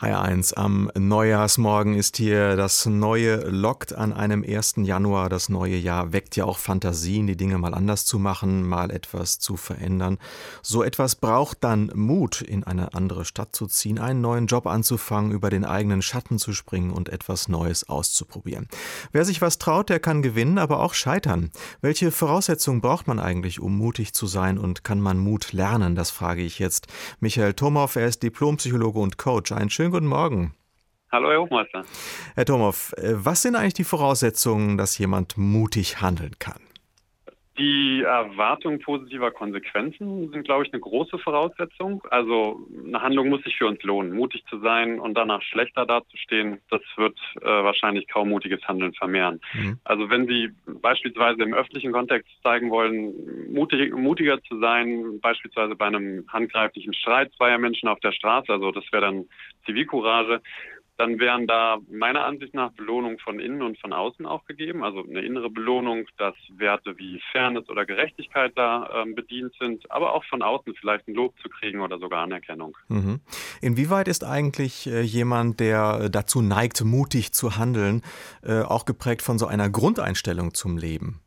HR1 am Neujahrsmorgen ist hier das neue Lockt an einem 1. Januar. Das neue Jahr weckt ja auch Fantasien, die Dinge mal anders zu machen, mal etwas zu verändern. So etwas braucht dann Mut, in eine andere Stadt zu ziehen, einen neuen Job anzufangen, über den eigenen Schatten zu springen und etwas Neues auszuprobieren. Wer sich was traut, der kann gewinnen, aber auch scheitern. Welche Voraussetzungen braucht man eigentlich, um mutig zu sein und kann man Mut lernen? Das frage ich jetzt. Michael Tomow, er ist Diplompsychologe und Coach. Einen schönen Schönen guten Morgen. Hallo, Herr Hochmeister. Herr Tomow, äh, was sind eigentlich die Voraussetzungen, dass jemand mutig handeln kann? Die Erwartung positiver Konsequenzen sind, glaube ich, eine große Voraussetzung. Also eine Handlung muss sich für uns lohnen. Mutig zu sein und danach schlechter dazustehen, das wird äh, wahrscheinlich kaum mutiges Handeln vermehren. Mhm. Also wenn Sie beispielsweise im öffentlichen Kontext zeigen wollen, mutig, mutiger zu sein, beispielsweise bei einem handgreiflichen Streit zweier Menschen auf der Straße, also das wäre dann Zivilcourage, dann wären da meiner Ansicht nach Belohnungen von innen und von außen auch gegeben. Also eine innere Belohnung, dass Werte wie Fairness oder Gerechtigkeit da äh, bedient sind, aber auch von außen vielleicht ein Lob zu kriegen oder sogar Anerkennung. Mhm. Inwieweit ist eigentlich äh, jemand, der dazu neigt, mutig zu handeln, äh, auch geprägt von so einer Grundeinstellung zum Leben?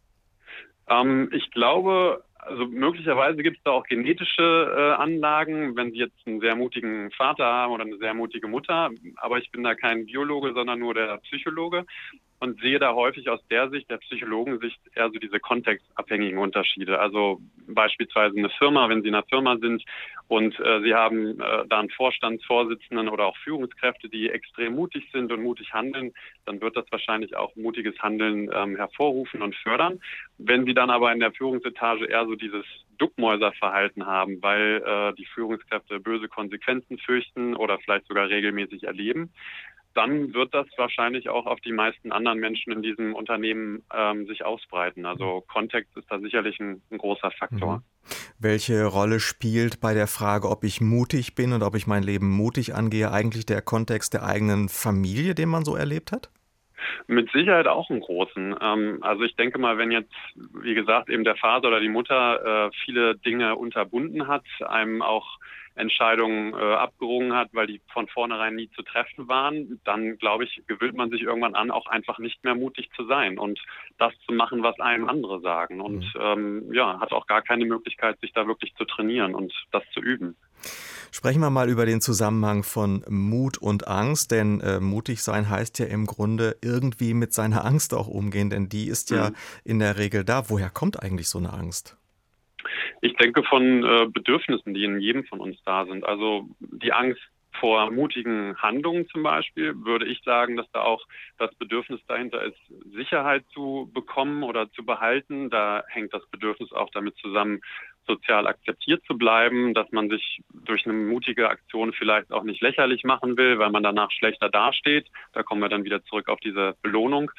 Ähm, ich glaube, also möglicherweise gibt es da auch genetische äh, Anlagen, wenn Sie jetzt einen sehr mutigen Vater haben oder eine sehr mutige Mutter. Aber ich bin da kein Biologe, sondern nur der Psychologe und sehe da häufig aus der Sicht, der Psychologensicht, eher so diese kontextabhängigen Unterschiede. Also beispielsweise eine Firma, wenn Sie in einer Firma sind und äh, Sie haben äh, da einen Vorstandsvorsitzenden oder auch Führungskräfte, die extrem mutig sind und mutig handeln, dann wird das wahrscheinlich auch mutiges Handeln ähm, hervorrufen und fördern. Wenn Sie dann aber in der Führungsetage eher so dieses Duckmäuserverhalten haben, weil äh, die Führungskräfte böse Konsequenzen fürchten oder vielleicht sogar regelmäßig erleben, dann wird das wahrscheinlich auch auf die meisten anderen Menschen in diesem Unternehmen ähm, sich ausbreiten. Also Kontext ist da sicherlich ein, ein großer Faktor. Mhm. Welche Rolle spielt bei der Frage, ob ich mutig bin und ob ich mein Leben mutig angehe, eigentlich der Kontext der eigenen Familie, den man so erlebt hat? Mit Sicherheit auch einen großen. Ähm, also ich denke mal, wenn jetzt, wie gesagt, eben der Vater oder die Mutter äh, viele Dinge unterbunden hat, einem auch Entscheidungen äh, abgerungen hat, weil die von vornherein nie zu treffen waren, dann glaube ich, gewöhnt man sich irgendwann an, auch einfach nicht mehr mutig zu sein und das zu machen, was einem andere sagen. Und mhm. ähm, ja, hat auch gar keine Möglichkeit, sich da wirklich zu trainieren und das zu üben. Sprechen wir mal über den Zusammenhang von Mut und Angst, denn äh, mutig sein heißt ja im Grunde irgendwie mit seiner Angst auch umgehen, denn die ist ja mhm. in der Regel da. Woher kommt eigentlich so eine Angst? Ich denke von äh, Bedürfnissen, die in jedem von uns da sind. Also die Angst vor mutigen Handlungen zum Beispiel, würde ich sagen, dass da auch das Bedürfnis dahinter ist, Sicherheit zu bekommen oder zu behalten. Da hängt das Bedürfnis auch damit zusammen, sozial akzeptiert zu bleiben, dass man sich durch eine mutige Aktion vielleicht auch nicht lächerlich machen will, weil man danach schlechter dasteht. Da kommen wir dann wieder zurück auf diese Belohnung.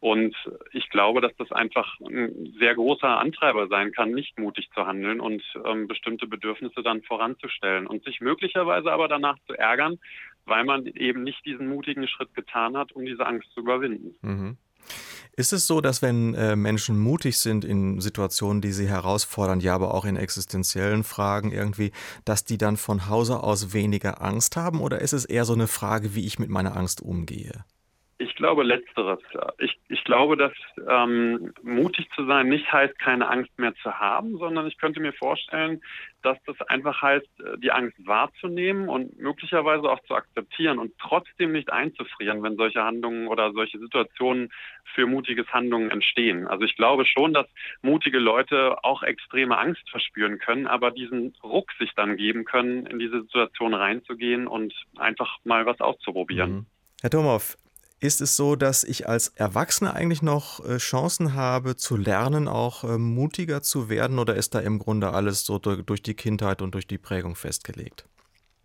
Und ich glaube, dass das einfach ein sehr großer Antreiber sein kann, nicht mutig zu handeln und ähm, bestimmte Bedürfnisse dann voranzustellen und sich möglicherweise aber danach zu ärgern, weil man eben nicht diesen mutigen Schritt getan hat, um diese Angst zu überwinden. Mhm. Ist es so, dass wenn äh, Menschen mutig sind in Situationen, die sie herausfordern, ja, aber auch in existenziellen Fragen irgendwie, dass die dann von Hause aus weniger Angst haben? Oder ist es eher so eine Frage, wie ich mit meiner Angst umgehe? Ich glaube letzteres. Ich, ich glaube, dass ähm, mutig zu sein nicht heißt, keine Angst mehr zu haben, sondern ich könnte mir vorstellen, dass das einfach heißt, äh, die Angst wahrzunehmen und möglicherweise auch zu akzeptieren und trotzdem nicht einzufrieren, wenn solche Handlungen oder solche Situationen für mutiges Handlungen entstehen. Also ich glaube schon, dass mutige Leute auch extreme Angst verspüren können, aber diesen Ruck sich dann geben können, in diese Situation reinzugehen und einfach mal was auszuprobieren. Mhm. Herr Thomow, ist es so, dass ich als Erwachsener eigentlich noch äh, Chancen habe zu lernen, auch äh, mutiger zu werden oder ist da im Grunde alles so durch die Kindheit und durch die Prägung festgelegt?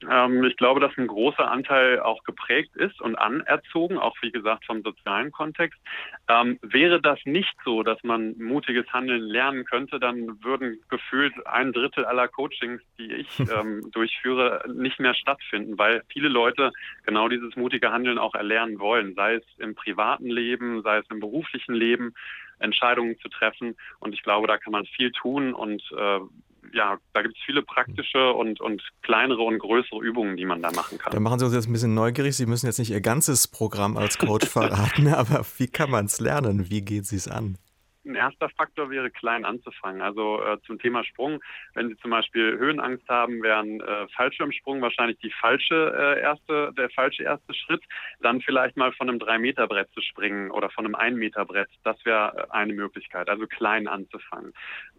Ähm, ich glaube, dass ein großer Anteil auch geprägt ist und anerzogen, auch wie gesagt vom sozialen Kontext. Ähm, wäre das nicht so, dass man mutiges Handeln lernen könnte, dann würden gefühlt ein Drittel aller Coachings, die ich ähm, durchführe, nicht mehr stattfinden, weil viele Leute genau dieses mutige Handeln auch erlernen wollen, sei es im privaten Leben, sei es im beruflichen Leben. Entscheidungen zu treffen. Und ich glaube, da kann man viel tun und äh, ja, da gibt es viele praktische und, und kleinere und größere Übungen, die man da machen kann. Da machen Sie uns jetzt ein bisschen neugierig. Sie müssen jetzt nicht Ihr ganzes Programm als Coach verraten, aber wie kann man es lernen? Wie geht Sie es an? Ein erster Faktor wäre, klein anzufangen. Also äh, zum Thema Sprung, wenn Sie zum Beispiel Höhenangst haben, wären äh, Fallschirmsprung wahrscheinlich die falsche äh, erste, der falsche erste Schritt. Dann vielleicht mal von einem 3-Meter-Brett zu springen oder von einem 1-Meter-Brett. Das wäre äh, eine Möglichkeit, also klein anzufangen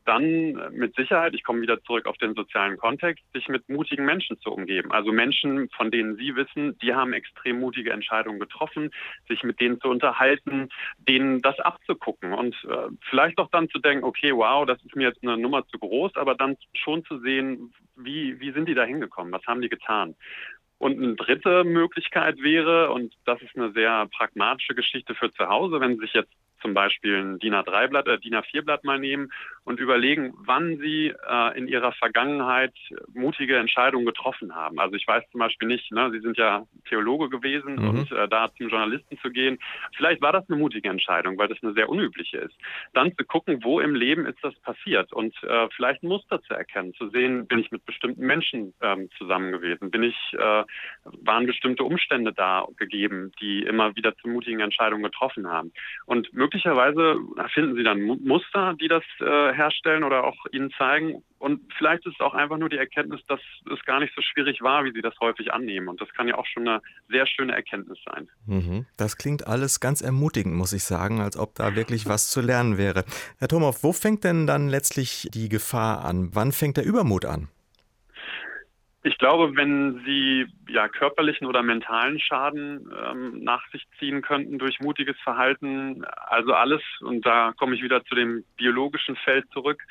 dann mit Sicherheit, ich komme wieder zurück auf den sozialen Kontext, sich mit mutigen Menschen zu umgeben. Also Menschen, von denen Sie wissen, die haben extrem mutige Entscheidungen getroffen, sich mit denen zu unterhalten, denen das abzugucken und äh, vielleicht auch dann zu denken, okay, wow, das ist mir jetzt eine Nummer zu groß, aber dann schon zu sehen, wie, wie sind die da hingekommen, was haben die getan. Und eine dritte Möglichkeit wäre, und das ist eine sehr pragmatische Geschichte für zu Hause, wenn Sie sich jetzt zum Beispiel ein DIN A3-Blatt, äh, DIN A4-Blatt mal nehmen und überlegen, wann Sie äh, in Ihrer Vergangenheit mutige Entscheidungen getroffen haben. Also ich weiß zum Beispiel nicht, ne, Sie sind ja Theologe gewesen mhm. und äh, da zum Journalisten zu gehen, vielleicht war das eine mutige Entscheidung, weil das eine sehr unübliche ist. Dann zu gucken, wo im Leben ist das passiert und äh, vielleicht ein Muster zu erkennen, zu sehen, bin ich mit bestimmten Menschen ähm, zusammen gewesen, bin ich, äh, waren bestimmte Umstände da gegeben, die immer wieder zu mutigen Entscheidungen getroffen haben. Und möglicherweise finden Sie dann Muster, die das äh, herstellen oder auch Ihnen zeigen. Und vielleicht ist es auch einfach nur die Erkenntnis, dass es gar nicht so schwierig war, wie Sie das häufig annehmen. Und das kann ja auch schon eine sehr schöne Erkenntnis sein. Mhm. Das klingt alles ganz ermutigend, muss ich sagen, als ob da wirklich was zu lernen wäre. Herr Thomow, wo fängt denn dann letztlich die Gefahr an? Wann fängt der Übermut an? Ich glaube, wenn Sie ja körperlichen oder mentalen Schaden ähm, nach sich ziehen könnten durch mutiges Verhalten, also alles, und da komme ich wieder zu dem biologischen Feld zurück,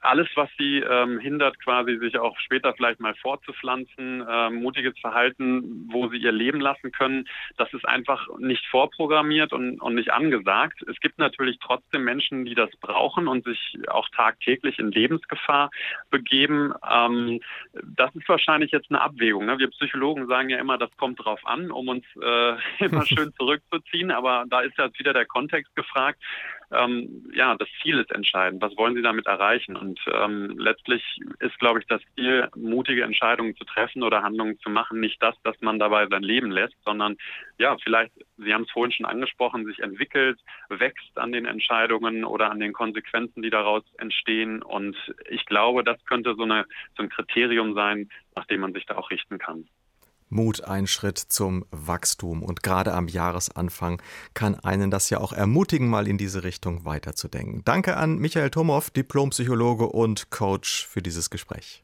alles, was sie ähm, hindert, quasi sich auch später vielleicht mal fortzupflanzen, äh, mutiges Verhalten, wo sie ihr Leben lassen können, das ist einfach nicht vorprogrammiert und, und nicht angesagt. Es gibt natürlich trotzdem Menschen, die das brauchen und sich auch tagtäglich in Lebensgefahr begeben. Ähm, das ist wahrscheinlich jetzt eine Abwägung. Ne? Wir Psychologen sagen ja immer, das kommt drauf an, um uns äh, immer schön zurückzuziehen, aber da ist jetzt wieder der Kontext gefragt ähm, ja, das Ziel ist entscheidend. Was wollen Sie damit erreichen? Und ähm, letztlich ist, glaube ich, das Ziel, mutige Entscheidungen zu treffen oder Handlungen zu machen, nicht das, dass man dabei sein Leben lässt, sondern ja, vielleicht, Sie haben es vorhin schon angesprochen, sich entwickelt, wächst an den Entscheidungen oder an den Konsequenzen, die daraus entstehen. Und ich glaube, das könnte so, eine, so ein Kriterium sein, nach dem man sich da auch richten kann. Mut ein Schritt zum Wachstum. Und gerade am Jahresanfang kann einen das ja auch ermutigen, mal in diese Richtung weiterzudenken. Danke an Michael Tomow, Diplompsychologe und Coach für dieses Gespräch.